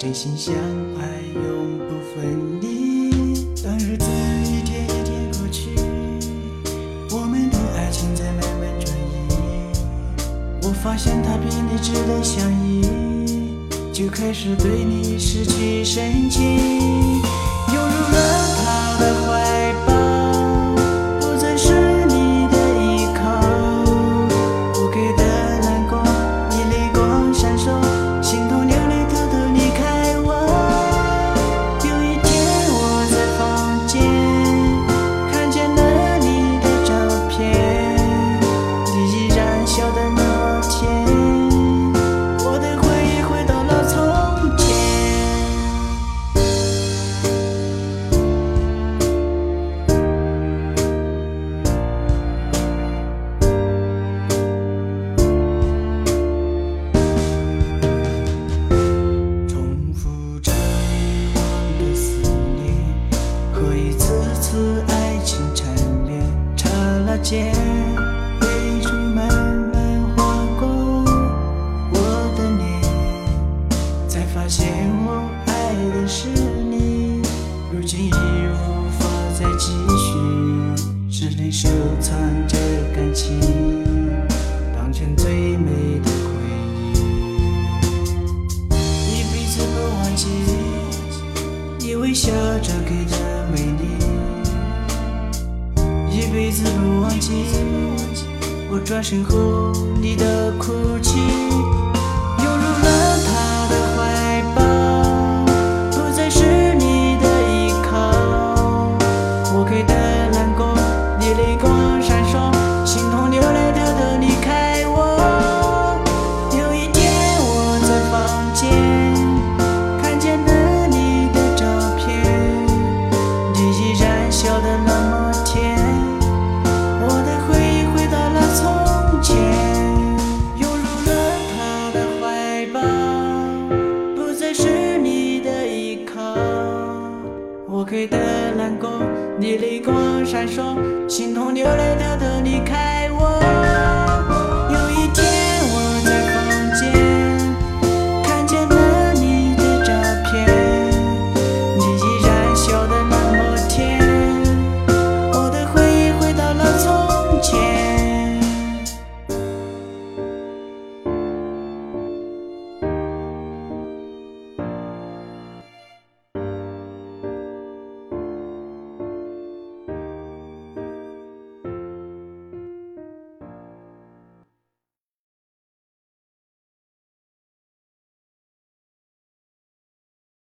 真心相爱，永不分离。当日子一天一天过去，我们的爱情在慢慢转移。我发现他比你值得相依，就开始对你失去神经，涌入了他的怀这次爱情缠绵。刹那间，泪珠慢慢滑过我的脸，才发现我爱的是你，如今已无法再继续，只能收藏着感情，转身后你的哭泣，我给的难过，你泪光闪烁，心痛流泪，偷偷离开我。